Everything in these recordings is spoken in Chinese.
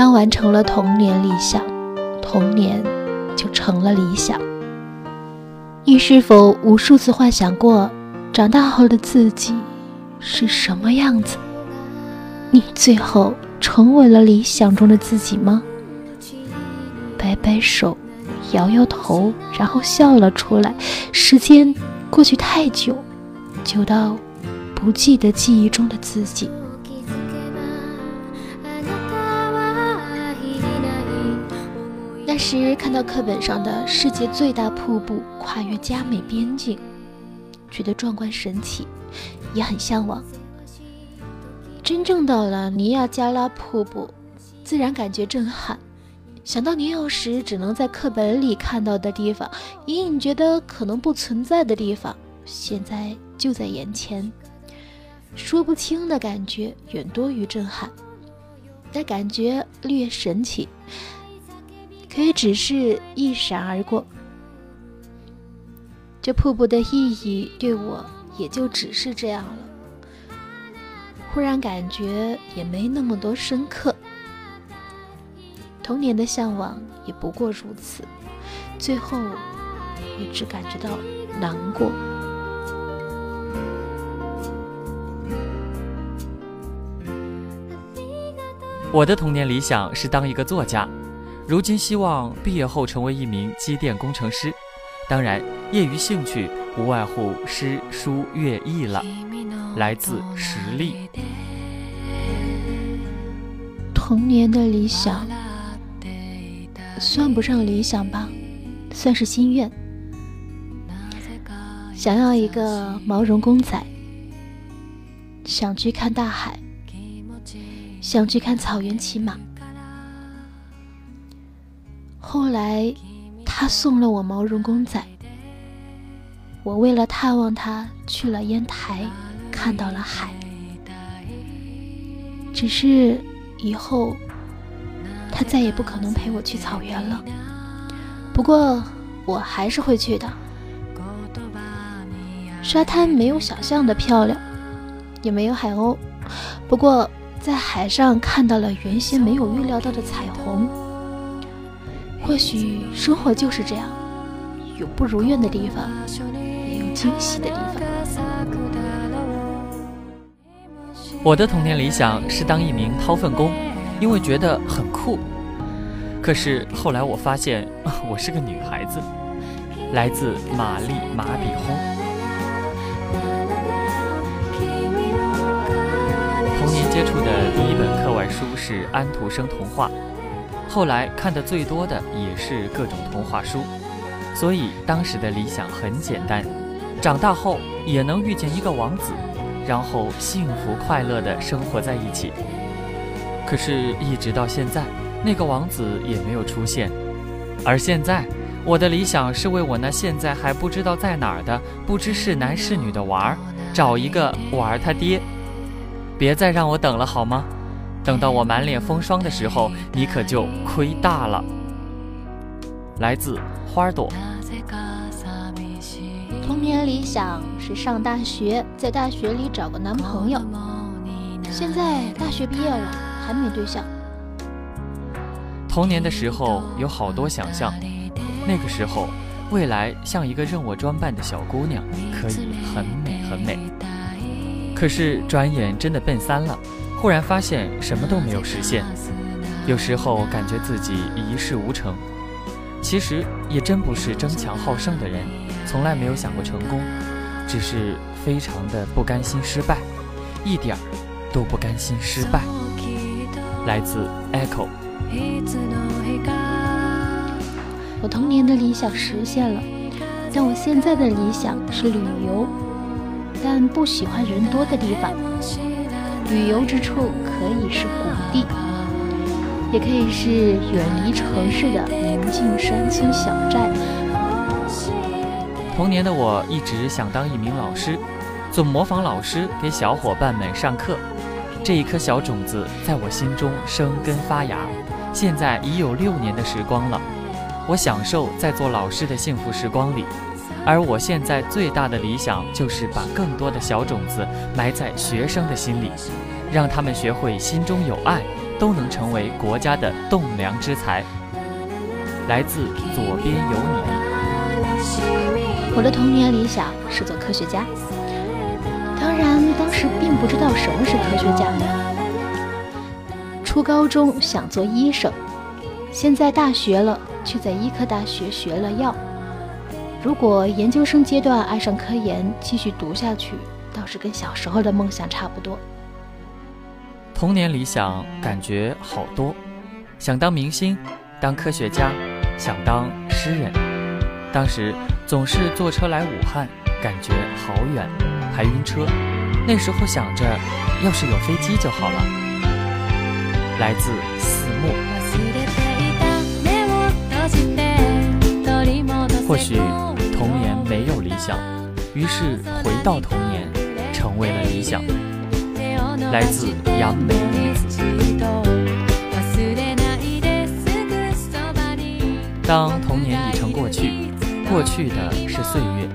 当完成了童年理想，童年就成了理想。你是否无数次幻想过，长大后的自己是什么样子？你最后成为了理想中的自己吗？摆摆手，摇摇头，然后笑了出来。时间过去太久，久到不记得记忆中的自己。时看到课本上的世界最大瀑布跨越加美边境，觉得壮观神奇，也很向往。真正到了尼亚加拉瀑布，自然感觉震撼。想到年幼时只能在课本里看到的地方，隐隐觉得可能不存在的地方，现在就在眼前。说不清的感觉远多于震撼，但感觉略神奇，可以只是一闪而过。这瀑布的意义对我也就只是这样了。忽然感觉也没那么多深刻，童年的向往也不过如此，最后也只感觉到难过。我的童年理想是当一个作家，如今希望毕业后成为一名机电工程师，当然业余兴趣无外乎诗书乐艺了。来自实力。童年的理想算不上理想吧，算是心愿。想要一个毛绒公仔，想去看大海，想去看草原骑马。后来，他送了我毛绒公仔，我为了探望他去了烟台。看到了海，只是以后他再也不可能陪我去草原了。不过我还是会去的。沙滩没有想象的漂亮，也没有海鸥。不过在海上看到了原先没有预料到的彩虹。或许生活就是这样，有不如愿的地方，也有惊喜的地方。我的童年理想是当一名掏粪工，因为觉得很酷。可是后来我发现，我是个女孩子。来自玛丽马比轰。童年接触的第一本课外书是安徒生童话，后来看的最多的也是各种童话书。所以当时的理想很简单，长大后也能遇见一个王子。然后幸福快乐的生活在一起。可是，一直到现在，那个王子也没有出现。而现在，我的理想是为我那现在还不知道在哪儿的、不知是男是女的娃儿找一个娃儿他爹。别再让我等了好吗？等到我满脸风霜的时候，你可就亏大了。来自花朵。童年理想是上大学，在大学里找个男朋友。现在大学毕业了，还没对象。童年的时候有好多想象，那个时候未来像一个任我装扮的小姑娘，可以很美很美。可是转眼真的奔三了，忽然发现什么都没有实现，有时候感觉自己一事无成。其实也真不是争强好胜的人。从来没有想过成功，只是非常的不甘心失败，一点儿都不甘心失败。来自 Echo。我童年的理想实现了，但我现在的理想是旅游，但不喜欢人多的地方。旅游之处可以是谷地，也可以是远离城市的宁静山村小寨。童年的我一直想当一名老师，总模仿老师给小伙伴们上课。这一颗小种子在我心中生根发芽，现在已有六年的时光了。我享受在做老师的幸福时光里，而我现在最大的理想就是把更多的小种子埋在学生的心里，让他们学会心中有爱，都能成为国家的栋梁之才。来自左边有你。我的童年理想是做科学家，当然当时并不知道什么是科学家。初高中想做医生，现在大学了却在医科大学学了药。如果研究生阶段爱上科研，继续读下去，倒是跟小时候的梦想差不多。童年理想感觉好多，想当明星，当科学家。想当诗人，当时总是坐车来武汉，感觉好远，还晕车。那时候想着，要是有飞机就好了。来自四木。或许童年没有理想，于是回到童年，成为了理想。来自杨梅女子。当童年已成过去，过去的是岁月，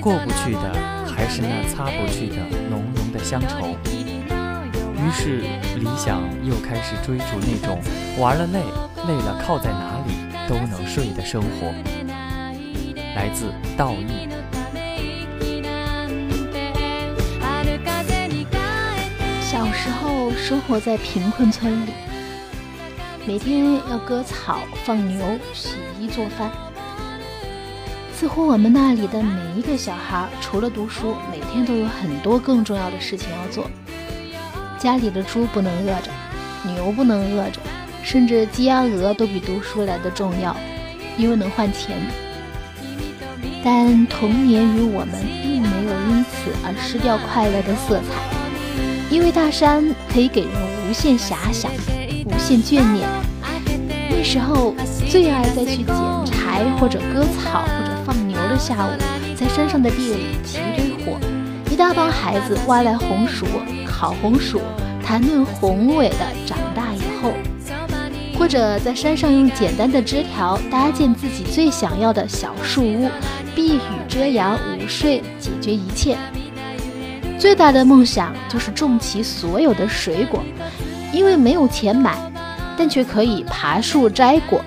过不去的还是那擦不去的浓浓的乡愁。于是理想又开始追逐那种玩了累，累了靠在哪里都能睡的生活。来自道义。小时候生活在贫困村里。每天要割草、放牛、洗衣、做饭，似乎我们那里的每一个小孩，除了读书，每天都有很多更重要的事情要做。家里的猪不能饿着，牛不能饿着，甚至鸡鸭鹅都比读书来的重要，因为能换钱。但童年与我们并没有因此而失掉快乐的色彩，因为大山可以给人无限遐想。无限眷念。那时候最爱再去捡柴或者割草或者放牛的下午，在山上的地里起一堆火，一大帮孩子挖来红薯、烤红薯，谈论宏伟的长大以后，或者在山上用简单的枝条搭建自己最想要的小树屋，避雨遮阳、午睡，解决一切。最大的梦想就是种齐所有的水果。因为没有钱买，但却可以爬树摘果。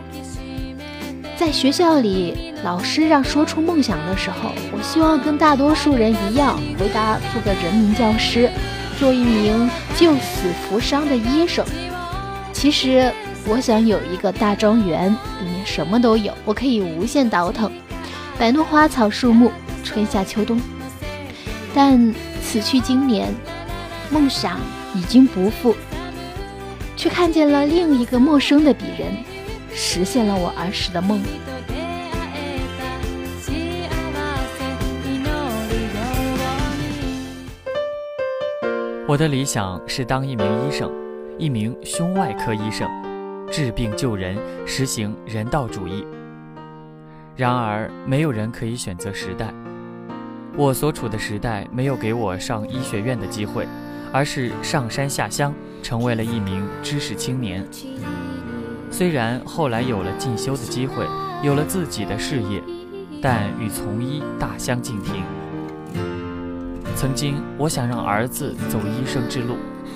在学校里，老师让说出梦想的时候，我希望跟大多数人一样，回答做个人民教师，做一名救死扶伤的医生。其实，我想有一个大庄园，里面什么都有，我可以无限倒腾，摆弄花草树木，春夏秋冬。但此去经年，梦想已经不复。却看见了另一个陌生的鄙人，实现了我儿时的梦。我的理想是当一名医生，一名胸外科医生，治病救人，实行人道主义。然而，没有人可以选择时代，我所处的时代没有给我上医学院的机会。而是上山下乡，成为了一名知识青年。虽然后来有了进修的机会，有了自己的事业，但与从医大相径庭。曾经，我想让儿子走医生之路，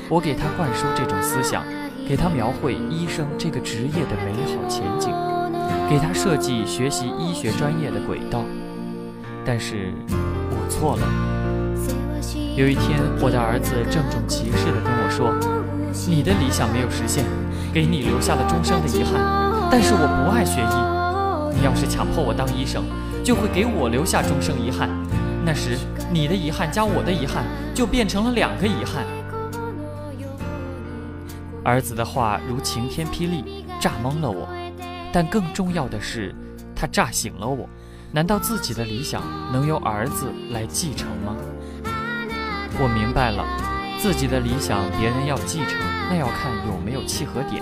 我给他灌输这种思想，给他描绘医生这个职业的美好前景，给他设计学习医学专业的轨道。但是，我错了。有一天，我的儿子郑重其事地跟我说：“你的理想没有实现，给你留下了终生的遗憾。但是我不爱学医，你要是强迫我当医生，就会给我留下终生遗憾。那时，你的遗憾加我的遗憾，就变成了两个遗憾。”儿子的话如晴天霹雳，炸懵了我。但更重要的是，他炸醒了我。难道自己的理想能由儿子来继承吗？我明白了，自己的理想别人要继承，那要看有没有契合点。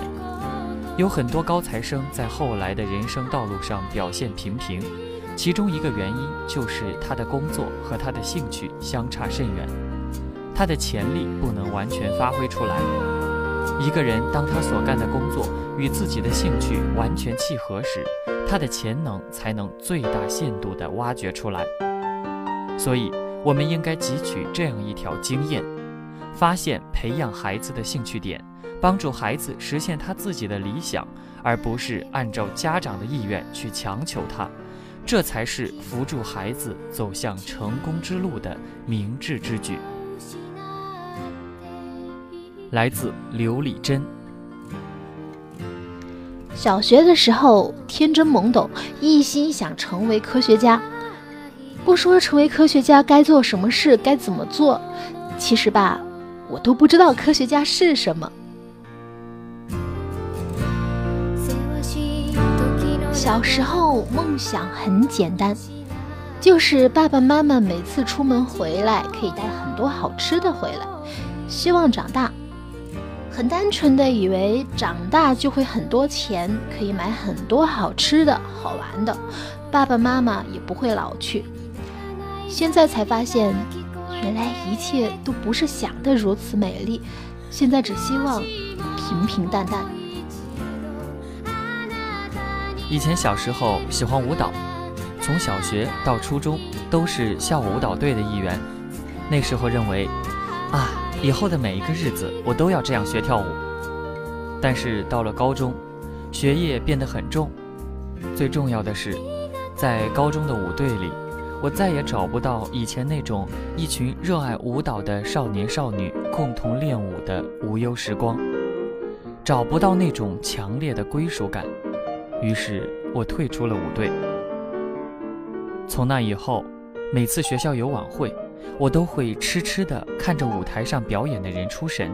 有很多高材生在后来的人生道路上表现平平，其中一个原因就是他的工作和他的兴趣相差甚远，他的潜力不能完全发挥出来。一个人当他所干的工作与自己的兴趣完全契合时，他的潜能才能最大限度地挖掘出来。所以。我们应该汲取这样一条经验：发现、培养孩子的兴趣点，帮助孩子实现他自己的理想，而不是按照家长的意愿去强求他，这才是扶助孩子走向成功之路的明智之举。来自刘礼珍。小学的时候天真懵懂，一心想成为科学家。不说成为科学家该做什么事，该怎么做，其实吧，我都不知道科学家是什么。小时候梦想很简单，就是爸爸妈妈每次出门回来可以带很多好吃的回来，希望长大。很单纯的以为长大就会很多钱，可以买很多好吃的好玩的，爸爸妈妈也不会老去。现在才发现，原来一切都不是想的如此美丽。现在只希望平平淡淡。以前小时候喜欢舞蹈，从小学到初中都是校舞蹈队的一员。那时候认为，啊。以后的每一个日子，我都要这样学跳舞。但是到了高中，学业变得很重。最重要的是，在高中的舞队里，我再也找不到以前那种一群热爱舞蹈的少年少女共同练舞的无忧时光，找不到那种强烈的归属感。于是我退出了舞队。从那以后，每次学校有晚会。我都会痴痴地看着舞台上表演的人出神。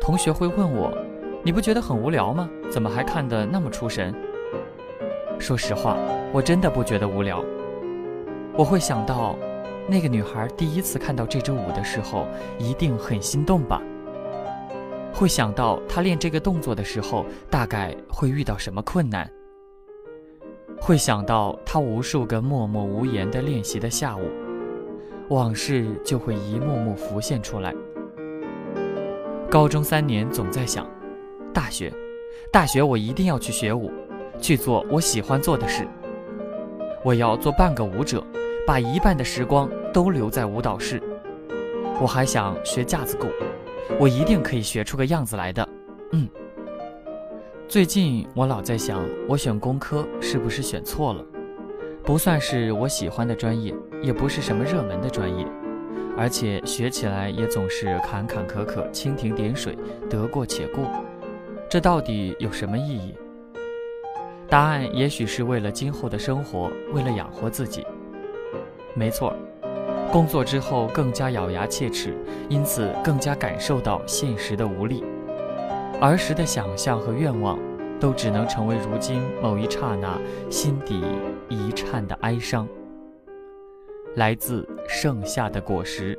同学会问我：“你不觉得很无聊吗？怎么还看得那么出神？”说实话，我真的不觉得无聊。我会想到，那个女孩第一次看到这支舞的时候，一定很心动吧？会想到她练这个动作的时候，大概会遇到什么困难？会想到她无数个默默无言的练习的下午。往事就会一幕幕浮现出来。高中三年总在想，大学，大学我一定要去学舞，去做我喜欢做的事。我要做半个舞者，把一半的时光都留在舞蹈室。我还想学架子鼓，我一定可以学出个样子来的。嗯。最近我老在想，我选工科是不是选错了？不算是我喜欢的专业，也不是什么热门的专业，而且学起来也总是坎坎坷坷、蜻蜓点水、得过且过，这到底有什么意义？答案也许是为了今后的生活，为了养活自己。没错，工作之后更加咬牙切齿，因此更加感受到现实的无力，儿时的想象和愿望。都只能成为如今某一刹那心底一颤的哀伤。来自盛夏的果实。